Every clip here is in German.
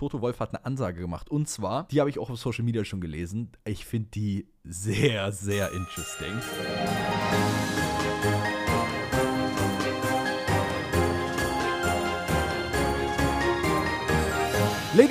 Toto Wolf hat eine Ansage gemacht. Und zwar, die habe ich auch auf Social Media schon gelesen. Ich finde die sehr, sehr interesting.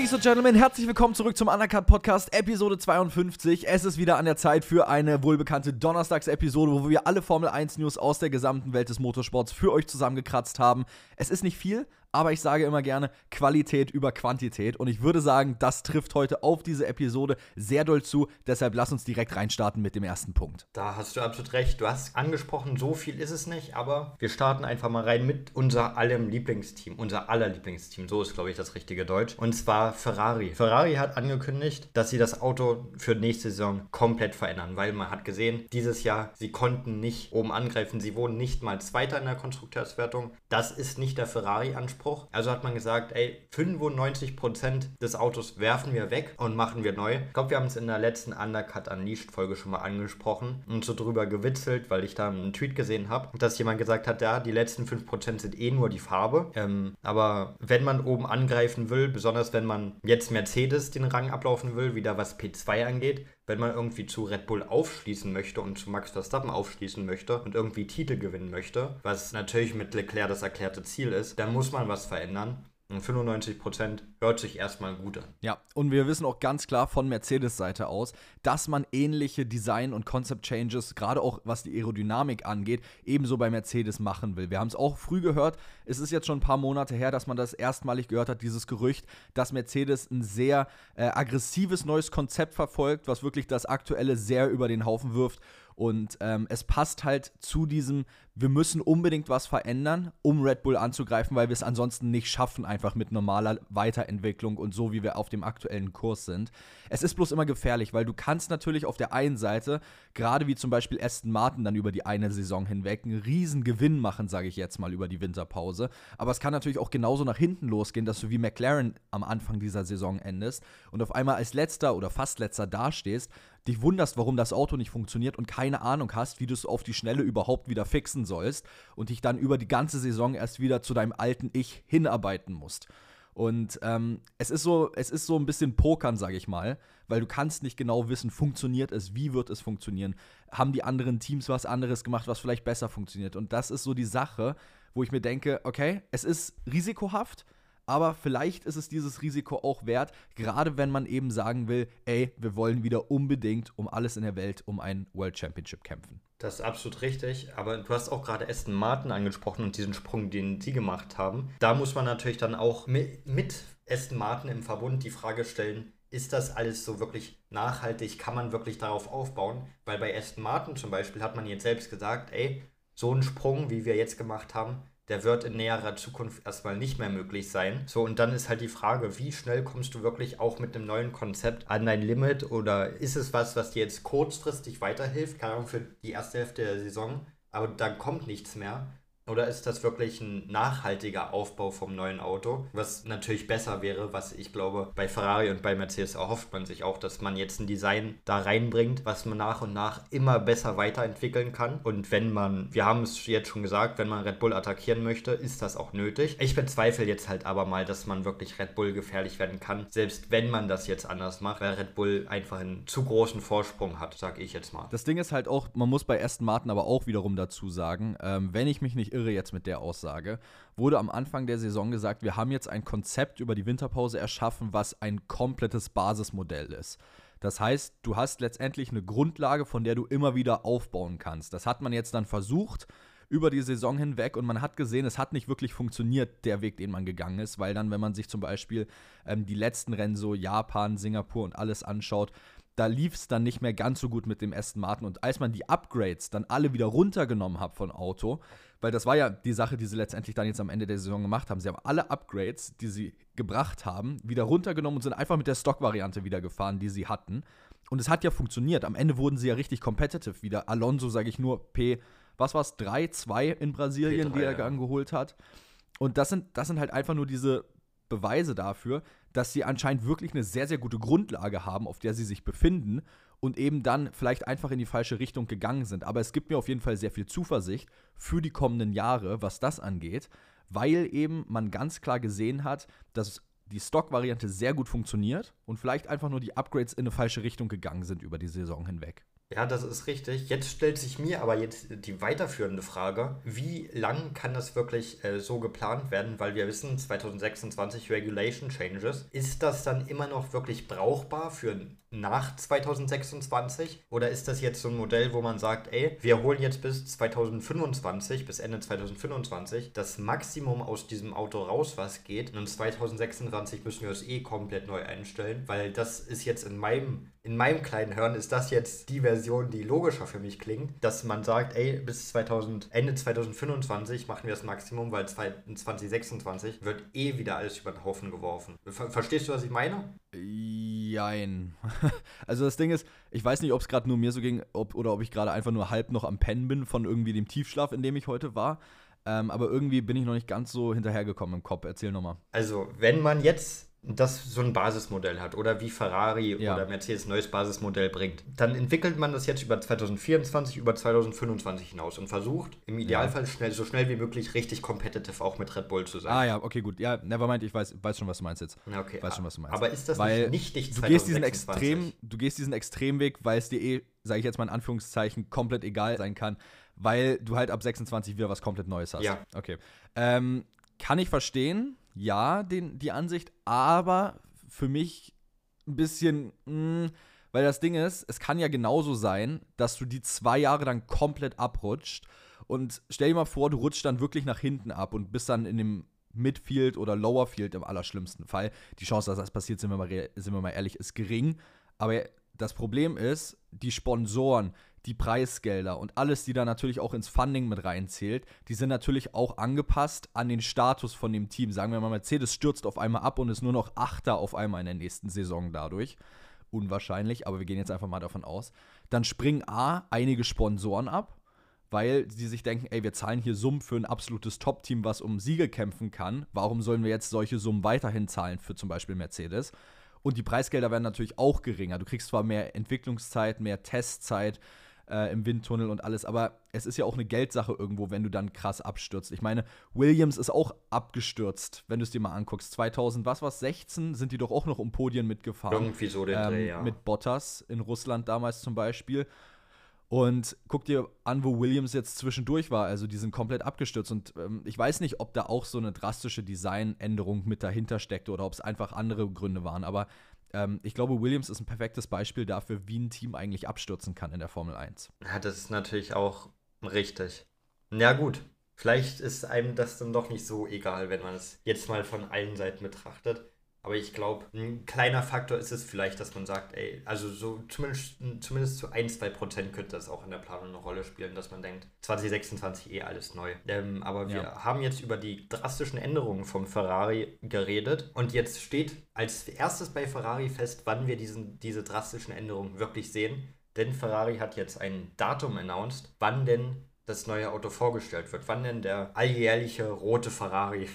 Ladies and Gentlemen, herzlich willkommen zurück zum Undercut Podcast, Episode 52. Es ist wieder an der Zeit für eine wohlbekannte Donnerstags-Episode, wo wir alle Formel 1 News aus der gesamten Welt des Motorsports für euch zusammengekratzt haben. Es ist nicht viel, aber ich sage immer gerne Qualität über Quantität. Und ich würde sagen, das trifft heute auf diese Episode sehr doll zu. Deshalb lass uns direkt reinstarten mit dem ersten Punkt. Da hast du absolut recht. Du hast angesprochen, so viel ist es nicht, aber wir starten einfach mal rein mit unser allem Lieblingsteam, unser aller Lieblingsteam. So ist, glaube ich, das richtige Deutsch. Und zwar Ferrari. Ferrari hat angekündigt, dass sie das Auto für nächste Saison komplett verändern, weil man hat gesehen, dieses Jahr, sie konnten nicht oben angreifen. Sie wurden nicht mal Zweiter in der Konstrukteurswertung. Das ist nicht der Ferrari-Anspruch. Anspruch. Also hat man gesagt, ey, 95% des Autos werfen wir weg und machen wir neu. Ich glaube, wir haben es in der letzten Undercut Unleashed Folge schon mal angesprochen und so drüber gewitzelt, weil ich da einen Tweet gesehen habe, dass jemand gesagt hat, ja, die letzten 5% sind eh nur die Farbe. Ähm, aber wenn man oben angreifen will, besonders wenn man jetzt Mercedes den Rang ablaufen will, wieder was P2 angeht, wenn man irgendwie zu Red Bull aufschließen möchte und zu Max Verstappen aufschließen möchte und irgendwie Titel gewinnen möchte, was natürlich mit Leclerc das erklärte Ziel ist, dann muss man was verändern. Und 95% hört sich erstmal gut an. Ja, und wir wissen auch ganz klar von Mercedes-Seite aus, dass man ähnliche Design- und Concept-Changes, gerade auch was die Aerodynamik angeht, ebenso bei Mercedes machen will. Wir haben es auch früh gehört, es ist jetzt schon ein paar Monate her, dass man das erstmalig gehört hat, dieses Gerücht, dass Mercedes ein sehr äh, aggressives neues Konzept verfolgt, was wirklich das aktuelle sehr über den Haufen wirft und ähm, es passt halt zu diesem, wir müssen unbedingt was verändern, um Red Bull anzugreifen, weil wir es ansonsten nicht schaffen, einfach mit normaler Weiterentwicklung und so, wie wir auf dem aktuellen Kurs sind. Es ist bloß immer gefährlich, weil du kannst natürlich auf der einen Seite, gerade wie zum Beispiel Aston Martin dann über die eine Saison hinweg, einen riesen Gewinn machen, sage ich jetzt mal, über die Winterpause. Aber es kann natürlich auch genauso nach hinten losgehen, dass du wie McLaren am Anfang dieser Saison endest und auf einmal als letzter oder fast letzter dastehst, dich wunderst, warum das Auto nicht funktioniert und keine Ahnung hast, wie du es auf die Schnelle überhaupt wieder fixen sollst und dich dann über die ganze Saison erst wieder zu deinem alten Ich hinarbeiten musst. Und ähm, es ist so, es ist so ein bisschen Pokern, sage ich mal, weil du kannst nicht genau wissen, funktioniert es, wie wird es funktionieren, haben die anderen Teams was anderes gemacht, was vielleicht besser funktioniert. Und das ist so die Sache, wo ich mir denke, okay, es ist risikohaft, aber vielleicht ist es dieses Risiko auch wert, gerade wenn man eben sagen will, ey, wir wollen wieder unbedingt um alles in der Welt um ein World Championship kämpfen. Das ist absolut richtig, aber du hast auch gerade Aston Martin angesprochen und diesen Sprung, den sie gemacht haben. Da muss man natürlich dann auch mit, Aston Martin im Verbund die Frage stellen, ist das alles so wirklich nachhaltig? Kann man wirklich darauf aufbauen? Weil bei Aston Martin zum Beispiel hat man jetzt selbst gesagt, ey, so ein Sprung, wie wir jetzt gemacht haben, der wird in näherer Zukunft erstmal nicht mehr möglich sein. So, und dann ist halt die Frage, wie schnell kommst du wirklich auch mit einem neuen Konzept an dein Limit oder ist es was, was dir jetzt kurzfristig weiterhilft, keine Ahnung, für die erste Hälfte der Saison, aber dann kommt nichts mehr. Oder ist das wirklich ein nachhaltiger Aufbau vom neuen Auto? Was natürlich besser wäre, was ich glaube, bei Ferrari und bei Mercedes erhofft man sich auch, dass man jetzt ein Design da reinbringt, was man nach und nach immer besser weiterentwickeln kann. Und wenn man, wir haben es jetzt schon gesagt, wenn man Red Bull attackieren möchte, ist das auch nötig. Ich bezweifle jetzt halt aber mal, dass man wirklich Red Bull gefährlich werden kann, selbst wenn man das jetzt anders macht, weil Red Bull einfach einen zu großen Vorsprung hat, sag ich jetzt mal. Das Ding ist halt auch, man muss bei Aston Martin aber auch wiederum dazu sagen, ähm, wenn ich mich nicht irre jetzt mit der Aussage, wurde am Anfang der Saison gesagt, wir haben jetzt ein Konzept über die Winterpause erschaffen, was ein komplettes Basismodell ist. Das heißt, du hast letztendlich eine Grundlage, von der du immer wieder aufbauen kannst. Das hat man jetzt dann versucht über die Saison hinweg und man hat gesehen, es hat nicht wirklich funktioniert, der Weg, den man gegangen ist, weil dann, wenn man sich zum Beispiel ähm, die letzten Rennen so Japan, Singapur und alles anschaut, da lief es dann nicht mehr ganz so gut mit dem Aston Martin. Und als man die Upgrades dann alle wieder runtergenommen hat von Auto, weil das war ja die Sache, die sie letztendlich dann jetzt am Ende der Saison gemacht haben. Sie haben alle Upgrades, die sie gebracht haben, wieder runtergenommen und sind einfach mit der Stock-Variante wieder gefahren, die sie hatten. Und es hat ja funktioniert. Am Ende wurden sie ja richtig competitive wieder. Alonso, sage ich nur, P, was war es, 3, 2 in Brasilien, P3, die er ja. angeholt hat. Und das sind, das sind halt einfach nur diese Beweise dafür, dass sie anscheinend wirklich eine sehr, sehr gute Grundlage haben, auf der sie sich befinden und eben dann vielleicht einfach in die falsche Richtung gegangen sind. Aber es gibt mir auf jeden Fall sehr viel Zuversicht für die kommenden Jahre, was das angeht, weil eben man ganz klar gesehen hat, dass die Stock-Variante sehr gut funktioniert und vielleicht einfach nur die Upgrades in eine falsche Richtung gegangen sind über die Saison hinweg. Ja, das ist richtig. Jetzt stellt sich mir aber jetzt die weiterführende Frage, wie lang kann das wirklich äh, so geplant werden? Weil wir wissen, 2026 Regulation Changes. Ist das dann immer noch wirklich brauchbar für nach 2026? Oder ist das jetzt so ein Modell, wo man sagt, ey, wir holen jetzt bis 2025, bis Ende 2025 das Maximum aus diesem Auto raus, was geht. Und 2026 müssen wir es eh komplett neu einstellen, weil das ist jetzt in meinem in meinem kleinen Hören ist das jetzt die Version, die logischer für mich klingt, dass man sagt, ey, bis 2000, Ende 2025 machen wir das Maximum, weil 2026 wird eh wieder alles über den Haufen geworfen. Ver verstehst du, was ich meine? Jein. Also das Ding ist, ich weiß nicht, ob es gerade nur mir so ging ob, oder ob ich gerade einfach nur halb noch am Pennen bin von irgendwie dem Tiefschlaf, in dem ich heute war. Ähm, aber irgendwie bin ich noch nicht ganz so hinterhergekommen im Kopf. Erzähl nochmal. Also, wenn man jetzt das so ein Basismodell hat oder wie Ferrari ja. oder Mercedes ein neues Basismodell bringt, dann entwickelt man das jetzt über 2024, über 2025 hinaus und versucht im Idealfall ja. schnell, so schnell wie möglich richtig competitive auch mit Red Bull zu sein. Ah ja, okay, gut. Ja, nevermind, ich weiß, weiß schon, was du meinst jetzt. Okay. Weiß schon, was du meinst. Aber ist das weil nicht nichtig du gehst diesen extrem, Du gehst diesen Extremweg, weil es dir eh, sage ich jetzt mal in Anführungszeichen, komplett egal sein kann, weil du halt ab 26 wieder was komplett Neues hast. Ja. Okay. Ähm, kann ich verstehen, ja, den, die Ansicht, aber für mich ein bisschen, mh, hm, weil das Ding ist, es kann ja genauso sein, dass du die zwei Jahre dann komplett abrutscht und stell dir mal vor, du rutschst dann wirklich nach hinten ab und bist dann in dem Midfield oder Lower Field im allerschlimmsten Fall. Die Chance, dass das passiert, sind wir mal, sind wir mal ehrlich, ist gering. Aber das Problem ist, die Sponsoren, die Preisgelder und alles, die da natürlich auch ins Funding mit reinzählt, die sind natürlich auch angepasst an den Status von dem Team. Sagen wir mal, Mercedes stürzt auf einmal ab und ist nur noch Achter auf einmal in der nächsten Saison dadurch. Unwahrscheinlich, aber wir gehen jetzt einfach mal davon aus. Dann springen A, einige Sponsoren ab, weil sie sich denken, ey, wir zahlen hier Summen für ein absolutes Top-Team, was um Siege kämpfen kann. Warum sollen wir jetzt solche Summen weiterhin zahlen für zum Beispiel Mercedes? Und die Preisgelder werden natürlich auch geringer. Du kriegst zwar mehr Entwicklungszeit, mehr Testzeit, äh, im Windtunnel und alles. Aber es ist ja auch eine Geldsache irgendwo, wenn du dann krass abstürzt. Ich meine, Williams ist auch abgestürzt, wenn du es dir mal anguckst. 2000, was war 16, sind die doch auch noch um Podien mitgefahren. Irgendwie so den ähm, Dreh, ja. Mit Bottas in Russland damals zum Beispiel. Und guck dir an, wo Williams jetzt zwischendurch war. Also die sind komplett abgestürzt. Und ähm, ich weiß nicht, ob da auch so eine drastische Designänderung mit dahinter steckte oder ob es einfach andere Gründe waren. Aber ähm, ich glaube, Williams ist ein perfektes Beispiel dafür, wie ein Team eigentlich abstürzen kann in der Formel 1. Ja, das ist natürlich auch richtig. Ja, gut. Vielleicht ist einem das dann doch nicht so egal, wenn man es jetzt mal von allen Seiten betrachtet. Aber ich glaube, ein kleiner Faktor ist es vielleicht, dass man sagt, ey, also so zumindest, zumindest zu 1, 2 Prozent könnte das auch in der Planung eine Rolle spielen, dass man denkt, 2026 eh alles neu. Ähm, aber wir ja. haben jetzt über die drastischen Änderungen vom Ferrari geredet und jetzt steht als erstes bei Ferrari fest, wann wir diesen, diese drastischen Änderungen wirklich sehen. Denn Ferrari hat jetzt ein Datum announced, wann denn das neue Auto vorgestellt wird, wann denn der alljährliche rote Ferrari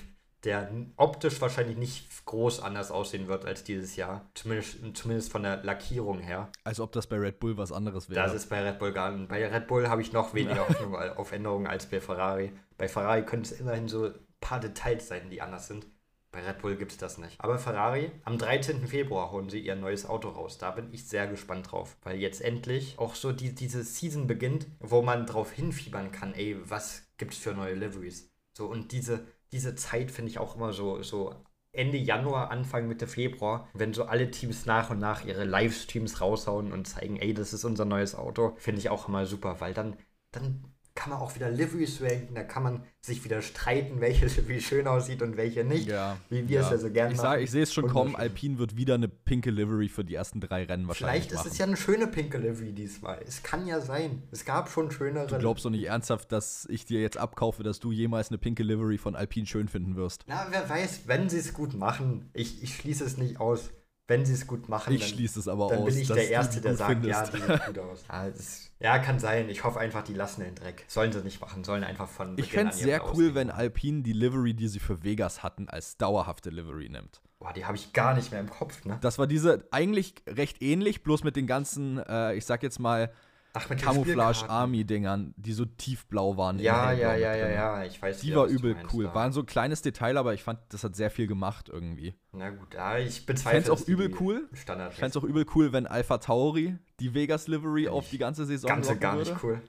der optisch wahrscheinlich nicht groß anders aussehen wird als dieses Jahr. Zumindest, zumindest von der Lackierung her. Als ob das bei Red Bull was anderes wäre. Das ist bei Red Bull gar nicht. Bei Red Bull habe ich noch weniger Hoffnung auf Änderungen als bei Ferrari. Bei Ferrari können es immerhin so ein paar Details sein, die anders sind. Bei Red Bull gibt es das nicht. Aber Ferrari, am 13. Februar holen sie ihr neues Auto raus. Da bin ich sehr gespannt drauf. Weil jetzt endlich auch so die, diese Season beginnt, wo man drauf hinfiebern kann, ey, was gibt es für neue Liveries? So, und diese, diese Zeit finde ich auch immer so, so Ende Januar, Anfang Mitte Februar, wenn so alle Teams nach und nach ihre Livestreams raushauen und zeigen, ey, das ist unser neues Auto, finde ich auch immer super, weil dann, dann kann man auch wieder Liveries ranken, da kann man sich wieder streiten, welche Livery schön aussieht und welche nicht. Ja, wie wir ja. es ja so gerne ich machen. ich sehe es schon kommen, Alpine wird wieder eine pinke Livery für die ersten drei Rennen wahrscheinlich Vielleicht ist machen. es ja eine schöne pinke Livery diesmal. Es kann ja sein. Es gab schon schönere. Du glaubst doch nicht ernsthaft, dass ich dir jetzt abkaufe, dass du jemals eine pinke Livery von Alpine schön finden wirst. Na, wer weiß, wenn sie es gut machen. Ich, ich schließe es nicht aus wenn sie es gut machen, ich dann, schließe es aber dann aus, bin ich der Erste, der sagt, findest. ja, die sieht gut aus. Ja, das, ja, kann sein. Ich hoffe einfach, die lassen den Dreck. Sollen sie nicht machen, sollen einfach von Ich fände es sehr cool, wenn Alpine die Livery, die sie für Vegas hatten, als dauerhafte Livery nimmt. Boah, die habe ich gar nicht mehr im Kopf, ne? Das war diese eigentlich recht ähnlich, bloß mit den ganzen, äh, ich sag jetzt mal, Ach, mit den Camouflage Spielkarten. Army Dingern, die so tiefblau waren. Ja, ja, ja, ja, ja. Ich weiß Die war übel cool. War so ein kleines Detail, aber ich fand, das hat sehr viel gemacht irgendwie. Na gut, ja, ich bezweifle. es auch übel cool. Standard Ich fände es auch übel cool, wenn Alpha Tauri die Vegas Livery auf die ganze Saison Ganze rocken gar würde. nicht cool.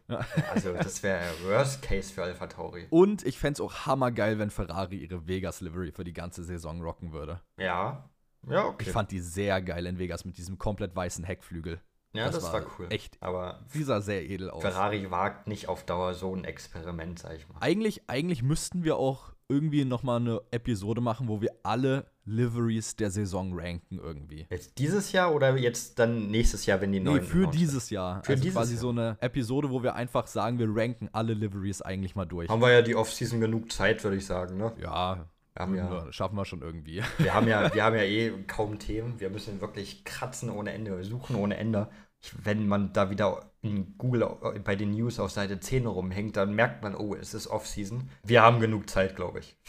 Also, das wäre Worst Case für Alpha Tauri. Und ich fände es auch hammergeil, wenn Ferrari ihre Vegas Livery für die ganze Saison rocken würde. Ja. Ja, okay. Ich fand die sehr geil in Vegas mit diesem komplett weißen Heckflügel. Ja, das, das war, war cool. echt- Aber Die sah sehr edel aus. Ferrari wagt nicht auf Dauer so ein Experiment, sag ich mal. Eigentlich, eigentlich müssten wir auch irgendwie nochmal eine Episode machen, wo wir alle Liveries der Saison ranken irgendwie. Jetzt dieses Jahr oder jetzt dann nächstes Jahr, wenn die Nee, neuen. für launchen? dieses Jahr. Für also dieses quasi Jahr. so eine Episode, wo wir einfach sagen, wir ranken alle Liveries eigentlich mal durch. Haben wir ja die Offseason genug Zeit, würde ich sagen, ne? Ja, Wir haben ja, schaffen wir schon irgendwie. wir haben ja, wir haben ja eh kaum Themen. Wir müssen wirklich kratzen ohne Ende, suchen ohne Ende. Wenn man da wieder in Google äh, bei den News auf Seite 10 rumhängt, dann merkt man, oh, es ist Offseason. Wir haben genug Zeit, glaube ich.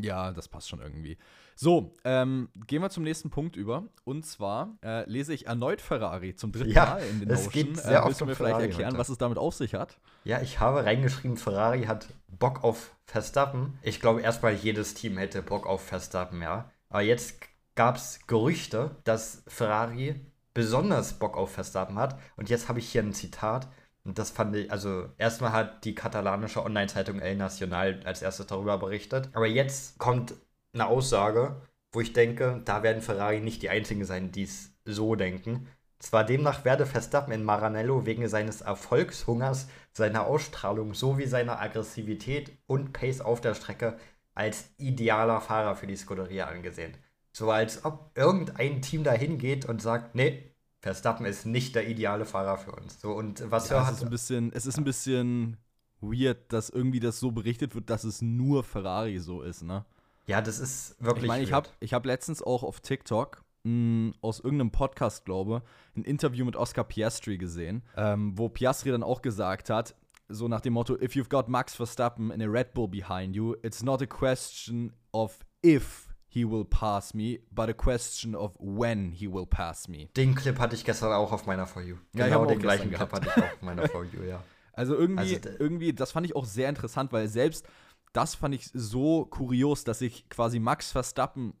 Ja, das passt schon irgendwie. So, ähm, gehen wir zum nächsten Punkt über. Und zwar äh, lese ich erneut Ferrari zum dritten Ja, Mal in den es Notion. geht sehr äh, willst du mir vielleicht Ferrari erklären, heute. was es damit auf sich hat? Ja, ich habe reingeschrieben, Ferrari hat Bock auf Verstappen. Ich glaube, erstmal jedes Team hätte Bock auf Verstappen, ja. Aber jetzt gab es Gerüchte, dass Ferrari besonders Bock auf Verstappen hat. Und jetzt habe ich hier ein Zitat. Und das fand ich, also erstmal hat die katalanische Online-Zeitung El Nacional als erstes darüber berichtet. Aber jetzt kommt eine Aussage, wo ich denke, da werden Ferrari nicht die einzigen sein, die es so denken. Zwar demnach werde Verstappen in Maranello wegen seines Erfolgshungers, seiner Ausstrahlung sowie seiner Aggressivität und Pace auf der Strecke als idealer Fahrer für die Scuderia angesehen. So als ob irgendein Team dahin geht und sagt, nee, Verstappen ist nicht der ideale Fahrer für uns. So und was Ja, ja, es, hat ist ein bisschen, es ist ein bisschen weird, dass irgendwie das so berichtet wird, dass es nur Ferrari so ist, ne? ja, das ist wirklich Ich meine, ich habe ich hab letztens auch auf TikTok mh, aus irgendeinem Podcast, glaube ein Interview mit Oscar Piastri gesehen, ähm, wo Piastri dann auch gesagt hat, so nach dem Motto, if you've got Max Verstappen in a Red Bull behind you, it's not a question of if he will pass me, but a question of when he will pass me. Den Clip hatte ich gestern auch auf meiner For You. Ja, ich genau den gleichen Clip hatte ich auch auf meiner For You, ja. Also irgendwie, Also irgendwie, das fand ich auch sehr interessant, weil selbst das fand ich so kurios, dass sich quasi Max Verstappen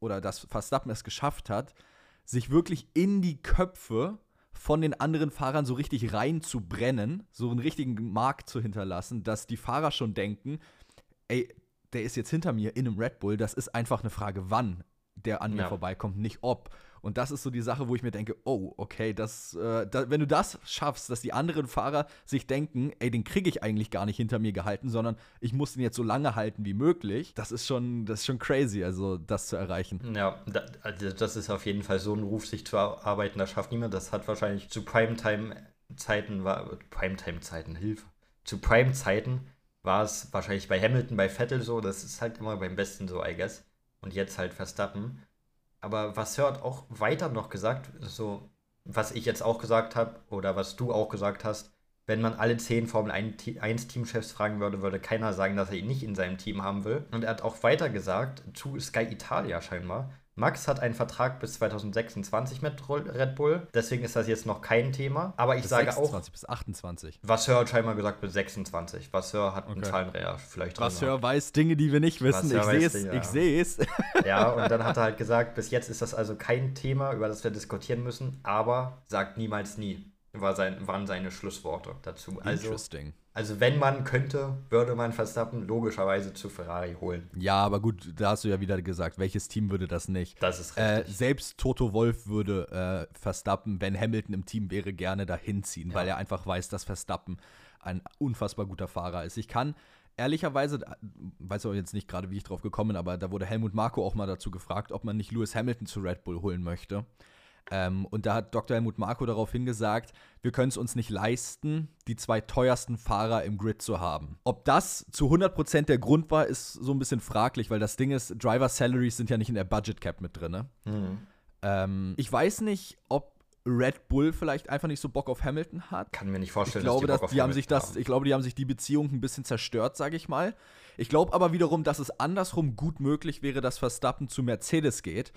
oder dass Verstappen es geschafft hat, sich wirklich in die Köpfe von den anderen Fahrern so richtig reinzubrennen, so einen richtigen Markt zu hinterlassen, dass die Fahrer schon denken, ey, der ist jetzt hinter mir in einem Red Bull, das ist einfach eine Frage, wann der an mir Ja. vorbeikommt, nicht ob. Und das ist so die Sache, wo ich mir denke, oh, okay, das, äh, da, wenn du das schaffst, dass die anderen Fahrer sich denken, ey, den kriege ich eigentlich gar nicht hinter mir gehalten, sondern ich muss den jetzt so lange halten wie möglich, das ist schon, das ist schon crazy, also das zu erreichen. Ja, da, also das ist auf jeden Fall so ein Ruf, sich zu arbeiten, das schafft niemand. Das hat wahrscheinlich zu Primetime-Zeiten, war Primetime-Zeiten, Hilfe. Zu Prime-Zeiten war es wahrscheinlich bei Hamilton, bei Vettel so, das ist halt immer beim Besten so, I guess. Und jetzt halt Verstappen. Aber was Sir hat auch weiter noch gesagt, so, was ich jetzt auch gesagt habe, oder was du auch gesagt hast, wenn man alle zehn Formel 1 Teamchefs fragen würde, würde keiner sagen, dass er ihn nicht in seinem Team haben will. Und er hat auch weiter gesagt, zu Sky Italia scheinbar, Max hat einen Vertrag bis 2026 mit Red Bull, deswegen ist das jetzt noch kein Thema. Aber ich Bis sage 26 bis 28. auch, Vasseur hat scheinbar gesagt bis 26. Vasseur hat einen Okay. Zahlenreher vielleicht drin. Hör weiß Dinge, die wir nicht wissen. Vasseur Ich sehe es, ich sehe es. Ja, und dann hat er halt gesagt, bis jetzt ist das also kein Thema, über das wir diskutieren müssen, aber sagt niemals nie. War sein, waren seine Schlussworte dazu. Also, Interesting. also wenn man könnte, würde man Verstappen logischerweise zu Ferrari holen. Ja, aber gut, da hast du ja wieder gesagt, welches Team würde das nicht? Das ist Äh, richtig. selbst Toto Wolf würde äh, Verstappen, wenn Hamilton im Team wäre, gerne dahin ziehen, Ja. weil er einfach weiß, dass Verstappen ein unfassbar guter Fahrer ist. Ich kann ehrlicherweise, äh, weiß auch jetzt nicht gerade, wie ich drauf gekommen bin, aber da wurde Helmut Marko auch mal dazu gefragt, ob man nicht Lewis Hamilton zu Red Bull holen möchte. Ähm, und da hat Dr. Helmut Marko daraufhin gesagt, wir können es uns nicht leisten, die zwei teuersten Fahrer im Grid zu haben. Ob das zu 100% der Grund war, ist so ein bisschen fraglich, weil das Ding ist, Driver Salaries sind ja nicht in der Budget Cap mit drin. Ne? Mhm. Ähm, ich weiß nicht, ob Red Bull vielleicht einfach nicht so Bock auf Hamilton hat. Kann mir nicht Ich vorstellen, glaube, dass dass die, die, Bock auf haben sich das, haben. ich glaube, die haben sich die Beziehung ein bisschen zerstört, sage ich mal. Ich glaube aber wiederum, dass es andersrum gut möglich wäre, dass Verstappen zu Mercedes geht.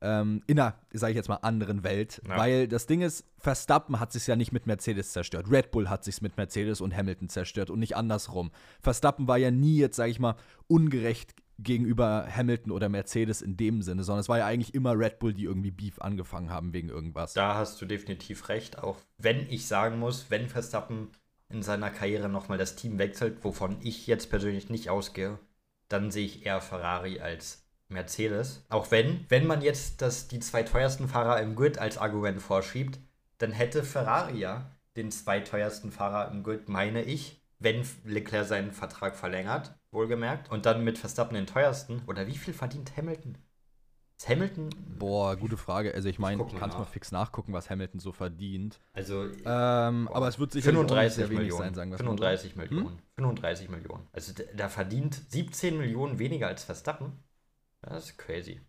Ähm, in einer, sage ich jetzt mal, anderen Welt. Ja. Weil das Ding ist, Verstappen hat sich ja nicht mit Mercedes zerstört. Red Bull hat sich mit Mercedes und Hamilton zerstört und nicht andersrum. Verstappen war ja nie jetzt, sage ich mal, ungerecht gegenüber Hamilton oder Mercedes in dem Sinne, sondern es war ja eigentlich immer Red Bull, die irgendwie Beef angefangen haben wegen irgendwas. Da hast du definitiv recht, auch wenn ich sagen muss, wenn Verstappen in seiner Karriere nochmal das Team wechselt, wovon ich jetzt persönlich nicht ausgehe, dann sehe ich eher Ferrari als Mercedes. Auch wenn, wenn man jetzt das, die zwei teuersten Fahrer im Grid als Argument vorschiebt, dann hätte Ferrari ja den zwei teuersten Fahrer im Grid, meine ich, wenn Leclerc seinen Vertrag verlängert, wohlgemerkt, und dann mit Verstappen den teuersten. Oder wie viel verdient Hamilton? Ist Hamilton, Boah, gute Frage. Also ich meine, du mal kannst mal fix nachgucken, was Hamilton so verdient. also Ähm, aber es wird nicht 35 sehr wenig Millionen. sein, sagen wir es mal so. 35 Millionen. 35 Millionen. Also da verdient 17 Millionen weniger als Verstappen. Das ist crazy.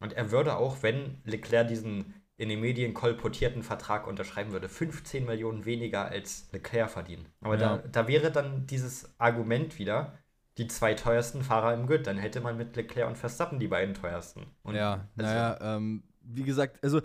Und er würde auch, wenn Leclerc diesen in den Medien kolportierten Vertrag unterschreiben würde, 15 Millionen weniger als Leclerc verdienen. Aber Ja. da, da wäre dann dieses Argument wieder, die zwei teuersten Fahrer im Grid. Dann hätte man mit Leclerc und Verstappen die beiden teuersten. Und ja, also- naja, ähm, wie gesagt, also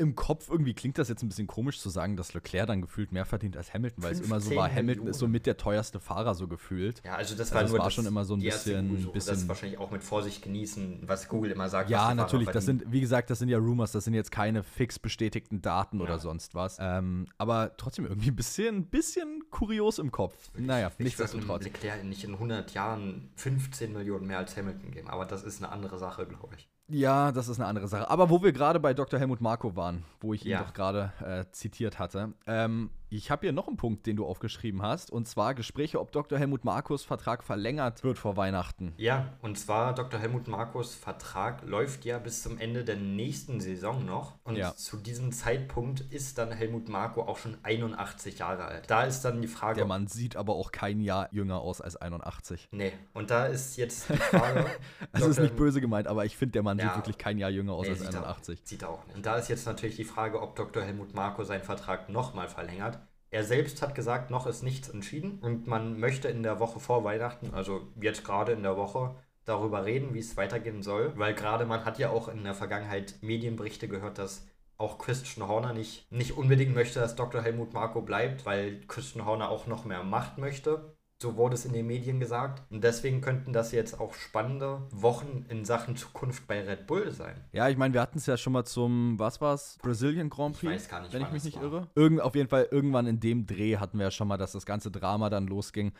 im Kopf irgendwie klingt das jetzt ein bisschen komisch zu sagen, dass Leclerc dann gefühlt mehr verdient als Hamilton, weil es immer so 15 war, Hamilton ist so mit der teuerste Fahrer so gefühlt. Ja, also das Also war es nur war das, schon immer so ein bisschen- Google-Suche. Das bisschen- wahrscheinlich auch mit Vorsicht genießen, was Google immer sagt. Ja, natürlich, das sind, wie gesagt, das sind ja Rumors, das sind jetzt keine fix bestätigten Daten Ja. oder sonst was. Ähm, aber trotzdem irgendwie ein bisschen, bisschen kurios im Kopf. Naja, nichtsdestotrotz. Leclerc nicht in 100 Jahren 15 Millionen mehr als Hamilton geben, aber das ist eine andere Sache, glaube ich. Ja, das ist eine andere Sache. Aber wo wir gerade bei Dr. Helmut Marko waren, wo ich ihn Ja. doch gerade äh, zitiert hatte, ähm, ich habe hier noch einen Punkt, den du aufgeschrieben hast, und zwar Gespräche, ob Dr. Helmut Markos Vertrag verlängert wird vor Weihnachten. Ja, und zwar Dr. Helmut Markus Vertrag läuft ja bis zum Ende der nächsten Saison noch. Und Ja. zu diesem Zeitpunkt ist dann Helmut Marko auch schon 81 Jahre alt. Da ist dann die Frage, Der Mann sieht aber auch kein Jahr jünger aus als 81. Nee, und da ist jetzt die Frage. Das ist Dr. nicht böse gemeint, aber ich finde, der Mann Ja. sieht wirklich kein Jahr jünger aus Nee, als sieht er auch 81. nicht. Sieht er auch nicht. Und da ist jetzt natürlich die Frage, ob Dr. Helmut Marko seinen Vertrag nochmal verlängert. Er selbst hat gesagt, noch ist nichts entschieden und man möchte in der Woche vor Weihnachten, also jetzt gerade in der Woche, darüber reden, wie es weitergehen soll. Weil gerade man hat ja auch in der Vergangenheit Medienberichte gehört, dass auch Christian Horner nicht, nicht unbedingt möchte, dass Dr. Helmut Marko bleibt, weil Christian Horner auch noch mehr Macht möchte. So wurde es in den Medien gesagt. Und deswegen könnten das jetzt auch spannende Wochen in Sachen Zukunft bei Red Bull sein. Ja, ich meine, wir hatten es ja schon mal zum, was war's, Brazilian Grand Ich Prix, weiß gar nicht, wenn ich mich es nicht war. irre. Irgend, auf jeden Fall, irgendwann in dem Dreh hatten wir ja schon mal, dass das ganze Drama dann losging,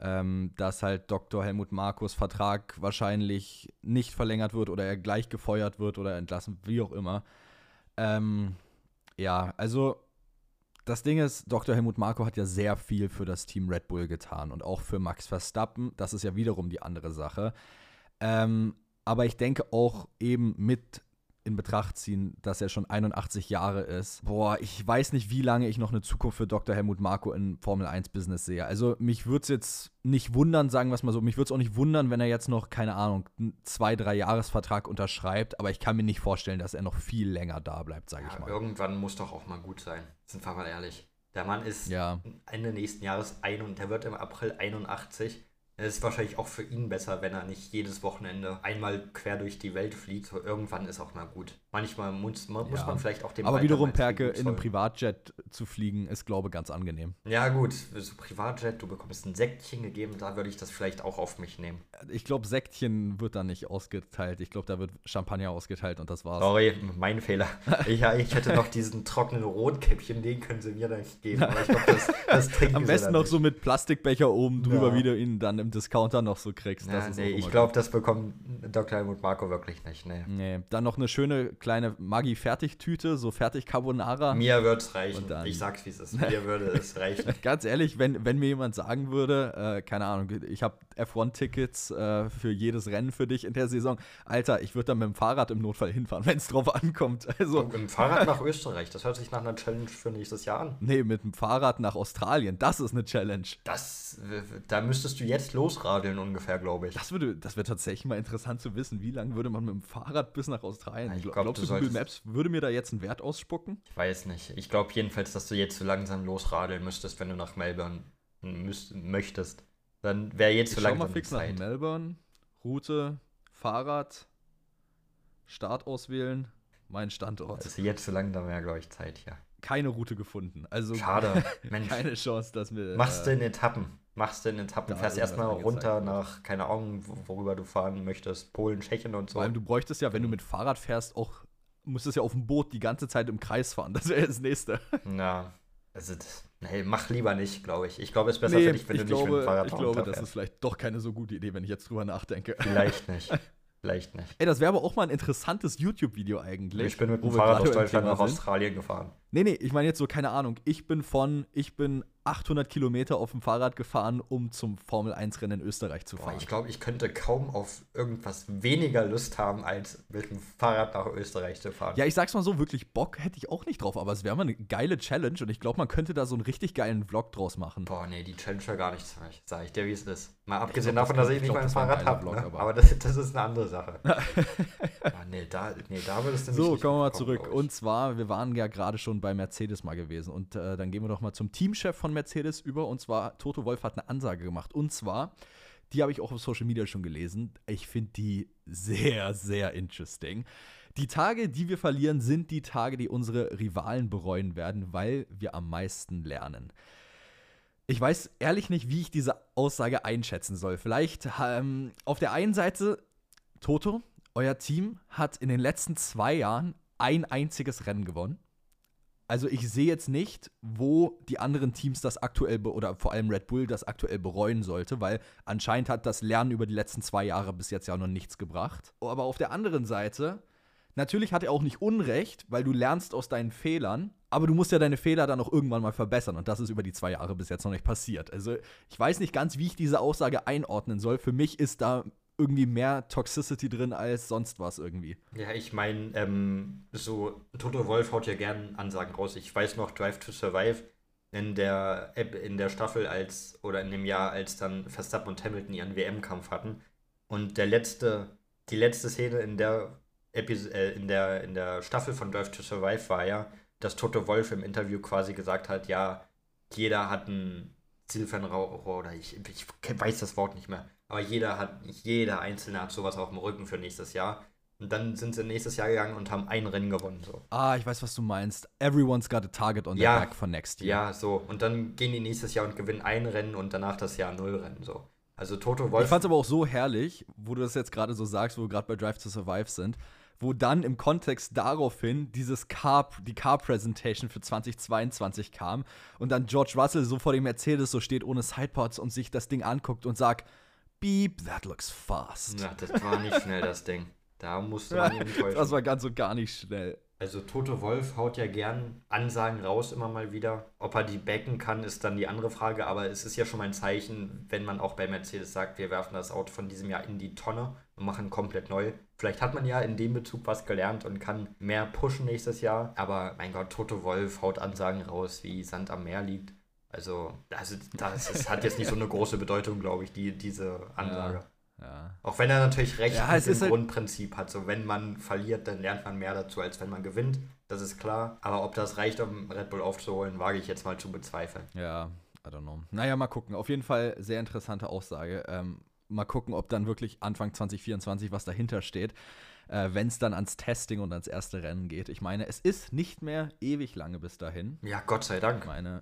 ähm, dass halt Dr. Helmut Markus Vertrag wahrscheinlich nicht verlängert wird oder er gleich gefeuert wird oder entlassen, wie auch immer. Ähm, ja, also das Ding ist, Dr. Helmut Marko hat ja sehr viel für das Team Red Bull getan und auch für Max Verstappen. Das ist ja wiederum die andere Sache. Ähm, aber ich denke auch eben mit in Betracht ziehen, dass er schon 81 Jahre ist. Boah, ich weiß nicht, wie lange ich noch eine Zukunft für Dr. Helmut Marko in Formel 1 Business sehe. Also mich würde es jetzt nicht wundern, sagen wir es mal so, mich würde es auch nicht wundern, wenn er jetzt noch, keine Ahnung, einen zwei, drei Jahresvertrag unterschreibt, aber ich kann mir nicht vorstellen, dass er noch viel länger da bleibt, sage ich Ja, mal. irgendwann muss doch auch mal gut sein. Sind wir mal ehrlich. Der Mann ist Ja. Ende nächsten Jahres ein und der wird im April 81. Es ist wahrscheinlich auch für ihn besser, wenn er nicht jedes Wochenende einmal quer durch die Welt fliegt. Irgendwann ist auch mal gut. Manchmal muss, man- muss Ja. man vielleicht auch dem Aber wiederum, Perke, in einem. Privatjet zu fliegen, ist, glaube ich, ganz angenehm. Ja, gut, so Privatjet, du bekommst ein Säckchen gegeben, da würde ich das vielleicht auch auf mich nehmen. Ich glaube, Säckchen wird da nicht ausgeteilt. Ich glaube, da wird Champagner ausgeteilt und das war's. Sorry, mein Fehler. Ich, ja, ich hätte noch diesen trockenen Rotkäppchen, den können sie mir dann nicht geben. Aber ich glaube, das, das trinken Am besten noch nicht. so mit Plastikbecher oben drüber, Ja. wie du ihn dann im Discounter noch so kriegst. Ja, nee, ich glaube, das bekommt Dr. Helmut Marco wirklich nicht. Nee. Nee. Dann noch eine schöne kleine Maggi-Fertigtüte, so fertig Carbonara. Mir wird es reichen. Ich sag's, wie es ist. Mir würde es reichen. Ganz ehrlich, wenn, wenn mir jemand sagen würde, äh, keine Ahnung, ich habe F1-Tickets äh, für jedes Rennen für dich in der Saison, Alter, ich würde dann mit dem Fahrrad im Notfall hinfahren, wenn es drauf ankommt. Also, Und Im Fahrrad nach Österreich. Das hört sich nach einer Challenge für nächstes Jahr an. nee, mit dem Fahrrad nach Australien, das ist eine Challenge. Das, da müsstest du jetzt losradeln ungefähr, glaube ich. Das würde, das wäre tatsächlich mal interessant zu wissen, wie lange würde man mit dem Fahrrad bis nach Australien? Ich Gla- glaub, Glaubst du Google Maps würde mir da jetzt einen Wert ausspucken? Ich weiß nicht. Ich glaube jedenfalls, dass du jetzt so langsam losradeln müsstest, wenn du nach Melbourne müsst, möchtest. Dann wäre jetzt Ich so schau langsam mal die fix nach Zeit. Melbourne, Route, Fahrrad, Start auswählen. mein Standort. Das ist jetzt so langsam ja, glaube ich, Zeit hier. Keine Route gefunden. Also Schade, Mensch. keine Chance, dass wir. Machst du in Etappen. Machst du in Etappen. Ja, Fährst irgendwas erstmal runter nach, keine Ahnung, wo- worüber du fahren möchtest. Polen, Tschechien und so. Vor allem, du bräuchtest ja, wenn du mit Fahrrad fährst, auch müsstest ja auf dem Boot die ganze Zeit im Kreis fahren. Das wäre das nächste. Na, also, nee, mach lieber nicht, glaube ich. Ich glaube, es ist besser Nee, für dich, wenn du nicht mit glaube, dem Fahrrad ich glaube, das ist vielleicht doch keine so gute Idee, wenn ich jetzt drüber nachdenke. Vielleicht nicht. Vielleicht nicht. Ey, das wäre aber auch mal ein interessantes YouTube-Video eigentlich. Ich bin mit dem Fahrrad aus Deutschland nach. Australien gefahren. Nee, nee, ich meine jetzt so, keine Ahnung. Ich bin von, ich bin 800 Kilometer auf dem Fahrrad gefahren, um zum Formel-1-Rennen in Österreich zu Boah, fahren. ich glaube, ich könnte kaum auf irgendwas weniger Lust haben, als mit dem Fahrrad nach Österreich zu fahren. ja, ich sag's mal so, wirklich Bock hätte ich auch nicht drauf, aber es wäre mal eine geile Challenge und ich glaube, man könnte da so einen richtig geilen Vlog draus machen. Boah, nee, die Challenge war gar nichts für mich. Sag ich dir, wie es ist. Mal abgesehen glaub, davon, dass ich ich nicht glaub, mal ein das wär ein Fahrrad habe. Ne? aber- Aber das, das ist eine andere Sache. Nee, da, nee, da würdest du mich So, nicht kommen wir mal zurück. Und zwar, wir waren ja gerade schon bei Mercedes mal gewesen. Und äh, dann gehen wir doch mal zum Teamchef von Mercedes über. Und zwar, Toto Wolf hat eine Ansage gemacht. Und zwar, die habe ich auch auf Social Media schon gelesen. Ich finde die sehr, sehr interesting. Die Tage, die wir verlieren, sind die Tage, die unsere Rivalen bereuen werden, weil wir am meisten lernen. Ich weiß ehrlich nicht, wie ich diese Aussage einschätzen soll. Vielleicht ähm, auf der einen Seite, Toto, euer Team hat in den letzten zwei Jahren ein einziges Rennen gewonnen. Also ich sehe jetzt nicht, wo die anderen Teams das aktuell oder vor allem Red Bull das aktuell bereuen sollte, weil anscheinend hat das Lernen über die letzten zwei Jahre bis jetzt ja noch nichts gebracht. Aber auf der anderen Seite, natürlich hat er auch nicht Unrecht, weil du lernst aus deinen Fehlern, aber du musst ja deine Fehler dann auch irgendwann mal verbessern und das ist über die zwei Jahre bis jetzt noch nicht passiert. Also ich weiß nicht ganz, wie ich diese Aussage einordnen soll. Für mich ist da irgendwie mehr Toxicity drin als sonst was irgendwie. Ja, ich meine, ähm, so, Toto Wolf haut ja gern Ansagen raus. Ich weiß noch, Drive to Survive in der App, in der Staffel als, oder in dem Jahr, als dann Verstappen und Hamilton ihren WM-Kampf hatten. Und der letzte, die letzte Szene in der, Epis äh, in der, in der Staffel von Drive to Survive war ja, dass Toto Wolf im Interview quasi gesagt hat, ja, jeder hat ein Zielfernrohr, oder ich, ich weiß das Wort nicht mehr, aber jeder hat, jeder Einzelne hat sowas auf dem Rücken für nächstes Jahr. Und dann sind sie nächstes Jahr gegangen und haben ein Rennen gewonnen. So. Ah, ich weiß, was du meinst. Everyone's got a target on Ja. their back for next year. Ja, so. Und dann gehen die nächstes Jahr und gewinnen ein Rennen und danach das Jahr null Rennen. So. Also Toto Wolf. Ich fand's aber auch so herrlich, wo du das jetzt gerade so sagst, wo wir gerade bei Drive to Survive sind, wo dann im Kontext daraufhin dieses Car, die Car-Presentation für 2022 kam und dann George Russell so vor dem Mercedes so steht ohne Sidepods und sich das Ding anguckt und sagt, Beep, that looks fast. ja, das war nicht schnell, das Ding. Da musste man ihn enttäuschen. das war ganz und gar nicht schnell. Also Toto Wolf haut ja gern Ansagen raus immer mal wieder. Ob er die backen kann, ist dann die andere Frage. Aber es ist ja schon mal ein Zeichen, wenn man auch bei Mercedes sagt, wir werfen das Auto von diesem Jahr in die Tonne und machen komplett neu. Vielleicht hat man ja in dem Bezug was gelernt und kann mehr pushen nächstes Jahr. Aber mein Gott, Toto Wolf haut Ansagen raus, wie Sand am Meer liegt. Also, also das ist, hat jetzt nicht so eine große Bedeutung, glaube ich, die, diese Ansage. Ja. Auch wenn er natürlich recht Ja, mit dem ist halt- Grundprinzip hat. So, wenn man verliert, dann lernt man mehr dazu, als wenn man gewinnt. Das ist klar. Aber ob das reicht, um Red Bull aufzuholen, wage ich jetzt mal zu bezweifeln. Ja, I don't know. Naja, mal gucken. Auf jeden Fall sehr interessante Aussage. Ähm, mal gucken, ob dann wirklich Anfang 2024 was dahinter steht, äh, wenn es dann ans Testing und ans erste Rennen geht. Ich meine, es ist nicht mehr ewig lange bis dahin. Ja, Gott sei Dank. Ich meine,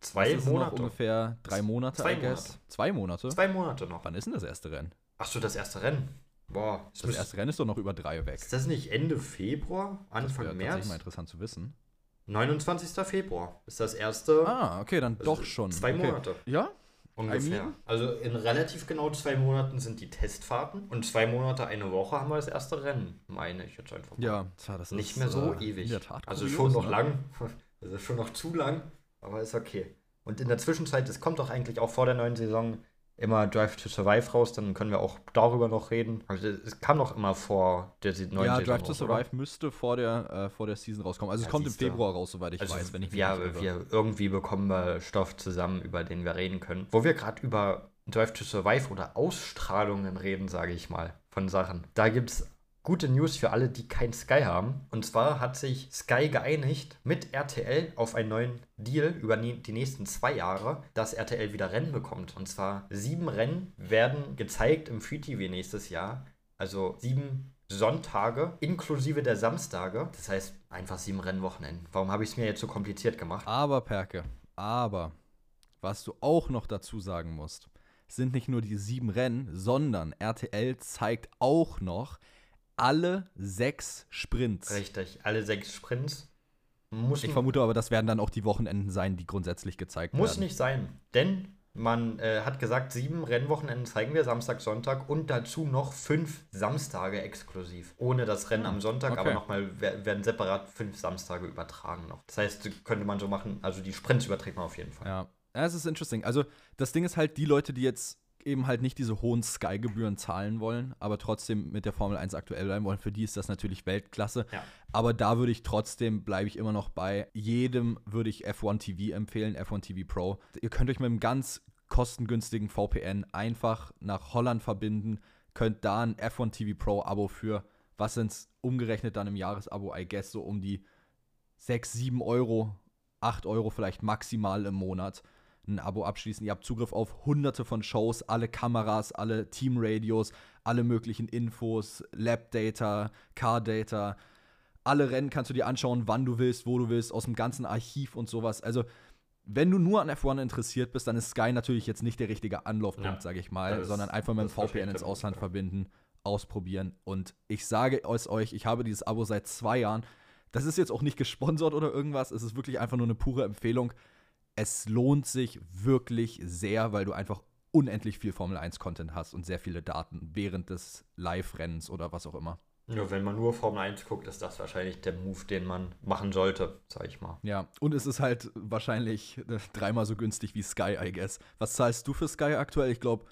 Zwei ist noch Monate. ungefähr drei Monate, Zwei. Monate. Zwei Monate? Zwei Monate noch. Wann ist denn das erste Rennen? Achso, das erste Rennen. Boah. Das Das erste Rennen ist doch noch über drei weg. ist das nicht Ende Februar? Das Anfang wäre März? tatsächlich mal interessant zu wissen. 29. Februar ist das erste. Ah, okay, dann Also doch schon. zwei okay. Monate. Ja? Ungefähr. I mean- also in relativ genau zwei Monaten sind die Testfahrten und zwei Monate, eine Woche haben wir das erste Rennen, meine ich jetzt einfach. mal. Ja, tja, das Nicht ist mehr so äh, ewig. Also schon noch ne? lang. Also schon noch zu lang, aber ist okay. Und in der Zwischenzeit, es kommt doch eigentlich auch vor der neuen Saison immer Drive to Survive raus, dann können wir auch darüber noch reden. Also es kam doch immer vor der neuen Ja, Saison Drive to raus, Survive müsste vor der, äh, vor der Season rauskommen. Also Ja, es kommt im. Februar raus, soweit ich Also weiß, wenn ich mich ja, nicht irre. wir irgendwie bekommen wir Stoff zusammen, über den wir reden können. Wo wir gerade über Drive to Survive oder Ausstrahlungen reden, sage ich mal, von Sachen. Da gibt es gute News für alle, die kein Sky haben. Und zwar hat sich Sky geeinigt mit RTL auf einen neuen Deal über die nächsten zwei Jahre, dass RTL wieder Rennen bekommt. Und zwar sieben Rennen werden gezeigt im Free TV nächstes Jahr. Also sieben Sonntage inklusive der Samstage. Das heißt einfach sieben Rennwochenenden. Warum habe ich es mir jetzt so kompliziert gemacht? Aber, Perke, aber, was du auch noch dazu sagen musst, sind nicht nur die sieben Rennen, sondern RTL zeigt auch noch alle sechs Sprints. Richtig, alle sechs Sprints. Muss ich vermute aber, das werden dann auch die Wochenenden sein, die grundsätzlich gezeigt muss werden. Muss nicht sein, denn man äh, hat gesagt, sieben Rennwochenenden zeigen wir, Samstag, Sonntag und dazu noch fünf Samstage exklusiv. Ohne das Rennen am Sonntag, okay. aber nochmal werden separat fünf Samstage übertragen noch. Das heißt, könnte man so machen, also die Sprints überträgt man auf jeden Fall. Ja, ja es ist interesting. Also das Ding ist halt, die Leute, die jetzt eben halt nicht diese hohen Sky-Gebühren zahlen wollen, aber trotzdem mit der Formel 1 aktuell bleiben wollen. Für die ist das natürlich Weltklasse. Ja. Aber da würde ich trotzdem, bleibe ich immer noch bei, jedem würde ich F1 TV empfehlen, F1 TV Pro. Ihr könnt euch mit einem ganz kostengünstigen VPN einfach nach Holland verbinden, könnt da ein F1 TV Pro Abo für, was sind es umgerechnet dann im Jahresabo, I guess, so um die 6, 7 Euro, 8 Euro vielleicht maximal im Monat ein Abo abschließen. Ihr habt Zugriff auf hunderte von Shows, alle Kameras, alle Teamradios, alle möglichen Infos, Lab-Data, Car-Data. Alle Rennen kannst du dir anschauen, wann du willst, wo du willst, aus dem ganzen Archiv und sowas. Also, wenn du nur an F1 interessiert bist, dann ist Sky natürlich jetzt nicht der richtige Anlaufpunkt, ja, sage ich mal, sondern einfach mit dem VPN ins Ausland verbinden, ausprobieren. Und ich sage es euch, ich habe dieses Abo seit zwei Jahren. Das ist jetzt auch nicht gesponsert oder irgendwas. Es ist wirklich einfach nur eine pure Empfehlung es lohnt sich wirklich sehr, weil du einfach unendlich viel Formel 1 Content hast und sehr viele Daten während des Live-Rennens oder was auch immer. Ja, wenn man nur Formel 1 guckt, ist das wahrscheinlich der Move, den man machen sollte, sag ich mal. Ja, und es ist halt wahrscheinlich äh, dreimal so günstig wie Sky, I guess. Was zahlst du für Sky aktuell? Ich glaube,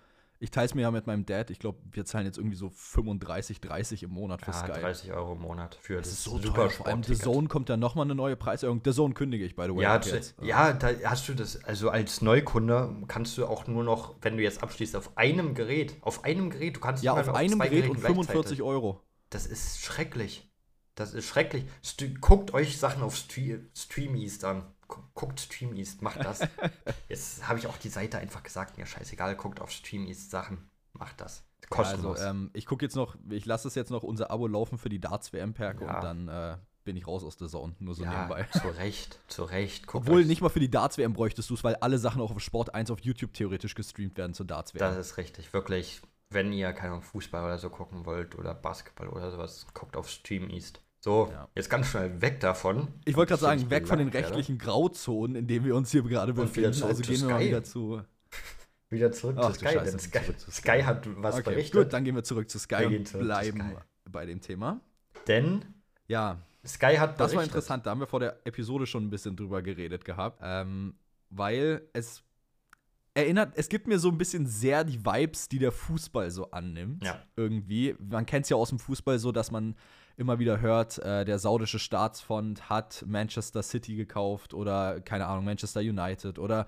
ich teile es mir ja mit meinem Dad. Ich glaube, wir zahlen jetzt irgendwie so 35, 30 im Monat für ja, Sky. 30 Euro im Monat für das, das ist so super teuer. Vor allem The Zone kommt ja nochmal eine neue Preiserhöhung. The Zone kündige ich, by the way. Ja, ja, da hast du das, also als Neukunde kannst du auch nur noch, wenn du jetzt abschließt, auf einem Gerät, auf einem Gerät, du kannst Ja, auf einem Gerät und 45 Euro. Das ist schrecklich. Das ist schrecklich. St guckt euch Sachen auf Stream Streamies an guckt Stream East, macht das. Jetzt habe ich auch die Seite einfach gesagt, mir scheißegal, guckt auf Stream East Sachen, macht das. Kostenlos. Ja, also, ähm, ich gucke jetzt noch, ich lasse es jetzt noch unser Abo laufen für die Darts WM Perk ja. und dann äh, bin ich raus aus der Zone, nur so ja, nebenbei. Zu Recht, zu Recht. Guckt Obwohl, nicht mal für die Darts WM bräuchtest du es, weil alle Sachen auch auf Sport 1 auf YouTube theoretisch gestreamt werden zur Darts WM. Das ist richtig, wirklich. Wenn ihr keinen Fußball oder so gucken wollt oder Basketball oder sowas, guckt auf Stream East. So, ja. jetzt ganz schnell weg davon. Ich wollte gerade sagen, weg von den rechtlichen werde. Grauzonen, in denen wir uns hier gerade befinden. Also gehen wir mal wieder zu. wieder zurück Ach, zu Sky. Scheiße, Sky, zurück zu Sky. Sky hat was okay, berichtet. Gut, dann gehen wir zurück zu Sky und bleiben Sky. bei dem Thema. Denn ja, Sky hat berichtet. Das war interessant, da haben wir vor der Episode schon ein bisschen drüber geredet gehabt. Ähm, weil es erinnert, es gibt mir so ein bisschen sehr die Vibes, die der Fußball so annimmt. Ja. Irgendwie. Man kennt es ja aus dem Fußball so, dass man immer wieder hört, äh, der saudische Staatsfond hat Manchester City gekauft oder keine Ahnung, Manchester United oder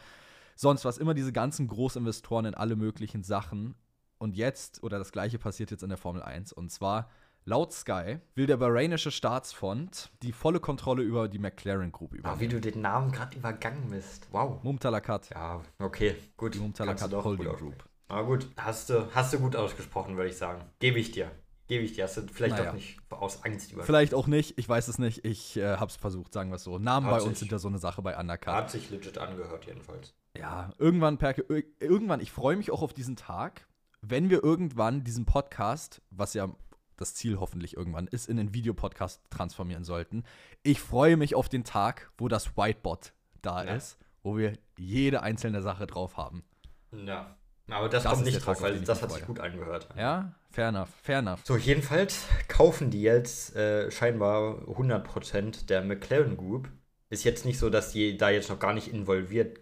sonst was. Immer diese ganzen Großinvestoren in alle möglichen Sachen. Und jetzt, oder das gleiche passiert jetzt in der Formel 1. Und zwar, laut Sky, will der bahrainische Staatsfond die volle Kontrolle über die McLaren Group übernehmen. Ah, wie du den Namen gerade übergangen bist. Wow. Mumtalakat. Ja, okay, gut. Die Mumtalakat Holding Group. Ah, gut. Hast du, hast du gut ausgesprochen, würde ich sagen. Gebe ich dir. Gebe ich dir. Hast du vielleicht naja. auch nicht aus Angst über. Vielleicht auch nicht. Ich weiß es nicht. Ich äh, habe es versucht, sagen wir es so. Namen hat bei uns sind ja so eine Sache bei Undercut. Hat sich legit angehört, jedenfalls. Ja, irgendwann, Perke, irgendwann, ich freue mich auch auf diesen Tag, wenn wir irgendwann diesen Podcast, was ja das Ziel hoffentlich irgendwann ist, in einen Videopodcast transformieren sollten. Ich freue mich auf den Tag, wo das Whiteboard da ja. ist, wo wir jede einzelne Sache drauf haben. Ja. Aber das, das kommt nicht drauf, weil das hat sich gut angehört. Ja, fair enough, fair enough. So, jedenfalls kaufen die jetzt äh, scheinbar 100% der McLaren Group. Ist jetzt nicht so, dass die da jetzt noch gar nicht involviert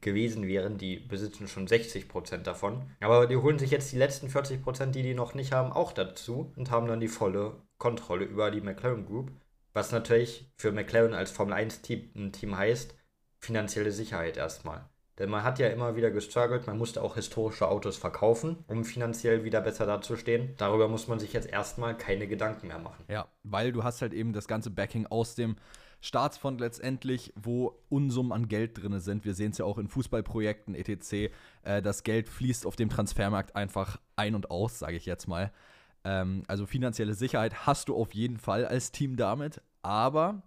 gewesen wären. Die besitzen schon 60% davon. Aber die holen sich jetzt die letzten 40%, die die noch nicht haben, auch dazu und haben dann die volle Kontrolle über die McLaren Group. Was natürlich für McLaren als Formel 1-Team Team heißt, finanzielle Sicherheit erstmal. Denn man hat ja immer wieder gestruggelt, man musste auch historische Autos verkaufen, um finanziell wieder besser dazustehen. Darüber muss man sich jetzt erstmal keine Gedanken mehr machen. Ja, weil du hast halt eben das ganze Backing aus dem Staatsfonds letztendlich, wo Unsummen an Geld drin sind. Wir sehen es ja auch in Fußballprojekten etc. Äh, das Geld fließt auf dem Transfermarkt einfach ein und aus, sage ich jetzt mal. Ähm, also finanzielle Sicherheit hast du auf jeden Fall als Team damit. Aber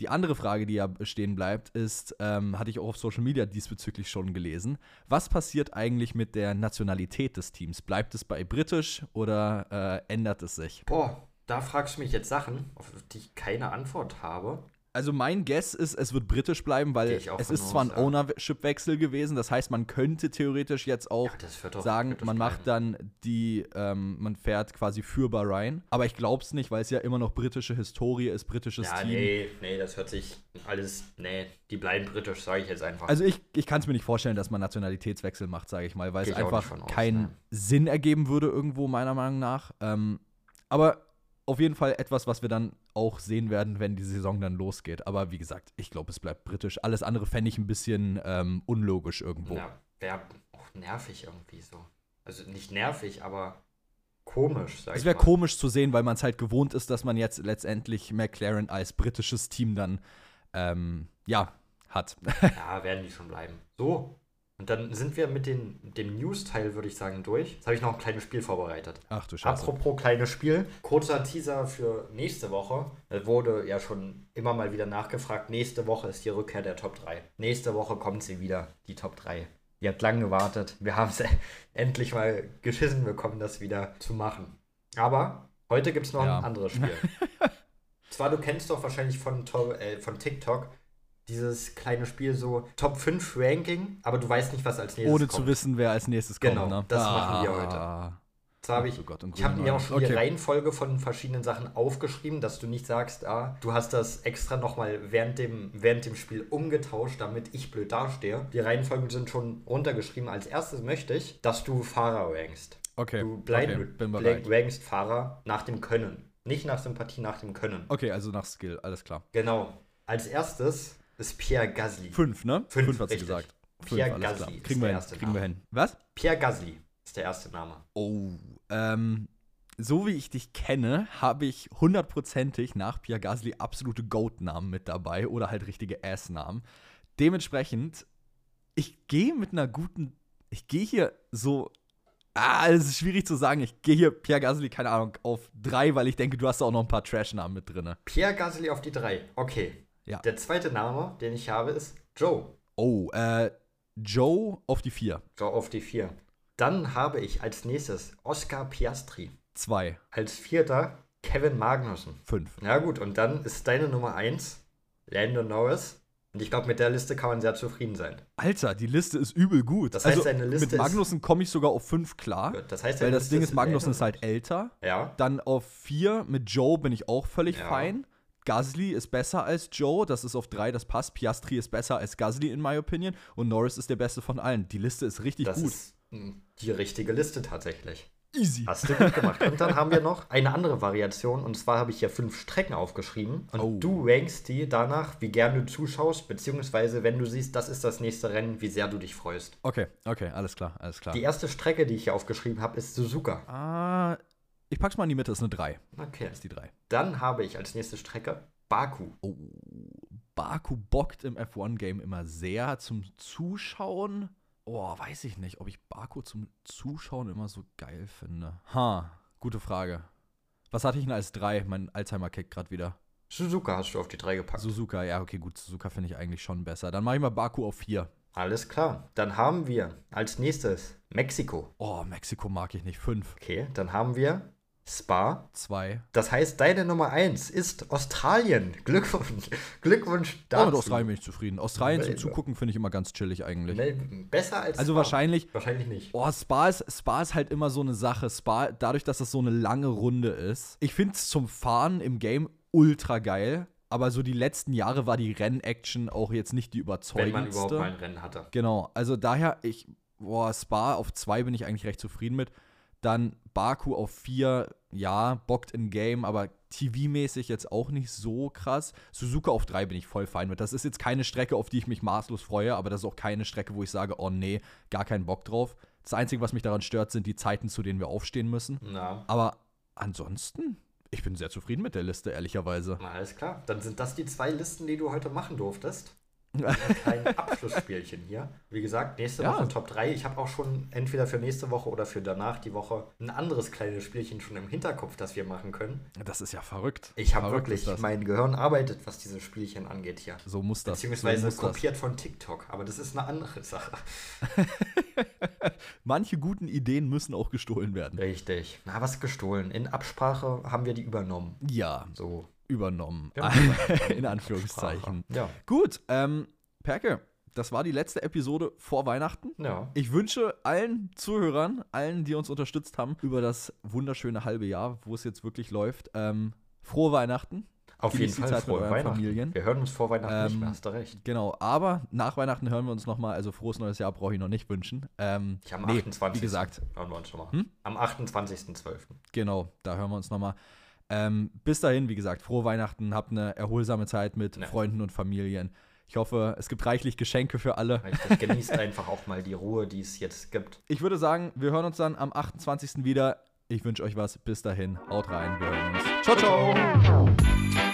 die andere Frage, die ja stehen bleibt, ist, ähm, hatte ich auch auf Social Media diesbezüglich schon gelesen, was passiert eigentlich mit der Nationalität des Teams? Bleibt es bei britisch oder äh, ändert es sich? Boah, da fragst du mich jetzt Sachen, auf die ich keine Antwort habe. Also mein Guess ist, es wird britisch bleiben, weil es ist zwar ein ja. Ownership-Wechsel gewesen, das heißt, man könnte theoretisch jetzt auch ja, sagen, man macht dann die, ähm, man fährt quasi für Bahrain, aber ich glaube es nicht, weil es ja immer noch britische Historie ist, britisches ja, Team. nee, nee, das hört sich alles, nee, die bleiben britisch, sage ich jetzt einfach. Also ich, ich kann es mir nicht vorstellen, dass man Nationalitätswechsel macht, sage ich mal, weil Geh es einfach keinen ne? Sinn ergeben würde irgendwo, meiner Meinung nach. Ähm, aber auf jeden Fall etwas, was wir dann auch sehen werden, wenn die Saison dann losgeht. Aber wie gesagt, ich glaube, es bleibt britisch. Alles andere fände ich ein bisschen ähm, unlogisch irgendwo. Ja, wäre auch nervig irgendwie so. Also nicht nervig, aber komisch, sag Es wäre komisch zu sehen, weil man es halt gewohnt ist, dass man jetzt letztendlich McLaren als britisches Team dann, ähm, ja, hat. ja, werden die schon bleiben. So, und dann sind wir mit den, dem News-Teil, würde ich sagen, durch. Jetzt habe ich noch ein kleines Spiel vorbereitet. Ach du Scheiße. Apropos kleines Spiel. Kurzer Teaser für nächste Woche. Es wurde ja schon immer mal wieder nachgefragt. Nächste Woche ist die Rückkehr der Top 3. Nächste Woche kommt sie wieder, die Top 3. Ihr habt lange gewartet. Wir haben es endlich mal geschissen bekommen, das wieder zu machen. Aber heute gibt es noch ja. ein anderes Spiel. Zwar, du kennst doch wahrscheinlich von, äh, von TikTok dieses kleine Spiel so Top 5 Ranking, aber du weißt nicht, was als nächstes Ohne kommt. Ohne zu wissen, wer als nächstes kommt. Genau, ne? das ah. machen wir heute. Zwar habe ich, oh ich habe mir auch schon okay. die Reihenfolge von verschiedenen Sachen aufgeschrieben, dass du nicht sagst, ah, du hast das extra nochmal während dem, während dem Spiel umgetauscht, damit ich blöd dastehe. Die Reihenfolgen sind schon runtergeschrieben. Als erstes möchte ich, dass du Fahrer rankst. Okay. Du bleib, okay. Rankst Fahrer nach dem Können. Nicht nach Sympathie, nach dem Können. Okay, also nach Skill, alles klar. Genau. Als erstes ist Pierre Gasly. Fünf, ne? Fünf, Fünf hat sie gesagt. Fünf, Pierre Gasly. Kriegen, wir, hin, kriegen wir hin. Was? Pierre Gasly ist der erste Name. Oh, ähm, so wie ich dich kenne, habe ich hundertprozentig nach Pierre Gasly absolute Goat-Namen mit dabei oder halt richtige Ass-Namen. Dementsprechend, ich gehe mit einer guten, ich gehe hier so Ah, es ist schwierig zu sagen. Ich gehe hier Pierre Gasly, keine Ahnung, auf drei, weil ich denke, du hast da auch noch ein paar Trash-Namen mit drin. Pierre Gasly auf die drei. Okay. Ja. Der zweite Name, den ich habe, ist Joe. Oh, äh, Joe auf die 4. Joe auf die 4. Dann habe ich als nächstes Oscar Piastri. 2. Als vierter Kevin Magnussen. 5. Ja gut, und dann ist deine Nummer 1 Lando Norris. Und ich glaube, mit der Liste kann man sehr zufrieden sein. Alter, die Liste ist übel gut. Das heißt, also, deine Liste mit Magnussen komme ich sogar auf 5 klar. Das heißt, weil das Liste Ding ist, Magnussen ist halt älter. Ja. Dann auf 4 mit Joe bin ich auch völlig ja. fein. Gasly ist besser als Joe, das ist auf drei, das passt. Piastri ist besser als Gasly, in my opinion. Und Norris ist der beste von allen. Die Liste ist richtig das gut. Ist die richtige Liste tatsächlich. Easy. Hast du gut gemacht. Und dann haben wir noch eine andere Variation. Und zwar habe ich hier fünf Strecken aufgeschrieben. Und oh. du rankst die danach, wie gern du zuschaust, beziehungsweise wenn du siehst, das ist das nächste Rennen, wie sehr du dich freust. Okay, okay, alles klar, alles klar. Die erste Strecke, die ich hier aufgeschrieben habe, ist Suzuka. Ah, ich pack's mal in die Mitte, ist eine 3. Okay. Ist die 3. Dann habe ich als nächste Strecke Baku. Oh, Baku bockt im F1-Game immer sehr zum Zuschauen. Oh, weiß ich nicht, ob ich Baku zum Zuschauen immer so geil finde. Ha, gute Frage. Was hatte ich denn als 3? Mein Alzheimer-Kick gerade wieder. Suzuka hast du auf die 3 gepackt. Suzuka, ja, okay, gut. Suzuka finde ich eigentlich schon besser. Dann mache ich mal Baku auf 4. Alles klar. Dann haben wir als nächstes Mexiko. Oh, Mexiko mag ich nicht. 5. Okay, dann haben wir Spa. Zwei. Das heißt, deine Nummer eins ist Australien. Glückwunsch. Glückwunsch dazu. Ja, mit Australien bin ich zufrieden. Australien zum Zugucken finde ich immer ganz chillig eigentlich. Besser als Also Spa. wahrscheinlich. Wahrscheinlich nicht. Oh, Spa ist, Spa ist halt immer so eine Sache. Spa, dadurch, dass das so eine lange Runde ist. Ich finde es zum Fahren im Game ultra geil. Aber so die letzten Jahre war die Rennaction auch jetzt nicht die überzeugendste. Wenn man überhaupt mal ein Rennen hatte. Genau. Also daher, ich, boah, Spa auf zwei bin ich eigentlich recht zufrieden mit. Dann Baku auf 4, ja, bockt in Game, aber TV-mäßig jetzt auch nicht so krass. Suzuka auf 3 bin ich voll fein mit. Das ist jetzt keine Strecke, auf die ich mich maßlos freue, aber das ist auch keine Strecke, wo ich sage, oh nee, gar keinen Bock drauf. Das Einzige, was mich daran stört, sind die Zeiten, zu denen wir aufstehen müssen. Na. Aber ansonsten, ich bin sehr zufrieden mit der Liste, ehrlicherweise. Na, alles klar. Dann sind das die zwei Listen, die du heute machen durftest. Ein Abschlussspielchen hier. Wie gesagt, nächste Ja. Woche Top 3. Ich habe auch schon entweder für nächste Woche oder für danach die Woche ein anderes kleines Spielchen schon im Hinterkopf, das wir machen können. Das ist ja verrückt. Ich habe wirklich, das. mein Gehirn arbeitet, was dieses Spielchen angeht hier. So muss das. Beziehungsweise so muss das. kopiert von TikTok. Aber das ist eine andere Sache. Manche guten Ideen müssen auch gestohlen werden. Richtig. Na, was gestohlen? In Absprache haben wir die übernommen. Ja, So. Übernommen. Ja, In Anführungszeichen. Ja. Gut, ähm, Perke, das war die letzte Episode vor Weihnachten. Ja. Ich wünsche allen Zuhörern, allen, die uns unterstützt haben, über das wunderschöne halbe Jahr, wo es jetzt wirklich läuft, ähm, frohe Weihnachten. Auf jeden Fall Zeit frohe Weihnachten. Familien. Wir hören uns vor Weihnachten nicht Ähm, mehr, hast du recht. Genau, aber nach Weihnachten hören wir uns nochmal, also frohes neues Jahr brauche ich noch nicht wünschen. Ähm, Ich am nee, 28. Wie gesagt, hören wir uns schon mal. Hm? Am 28.12. genau, da hören wir uns nochmal. Ähm, bis dahin, wie gesagt, frohe Weihnachten, habt eine erholsame Zeit mit Ja. Freunden und Familien. Ich hoffe, es gibt reichlich Geschenke für alle. Genießt einfach auch mal die Ruhe, die es jetzt gibt. Ich würde sagen, wir hören uns dann am 28. wieder. Ich wünsche euch was. Bis dahin, haut rein, wir hören uns. Ciao, ciao.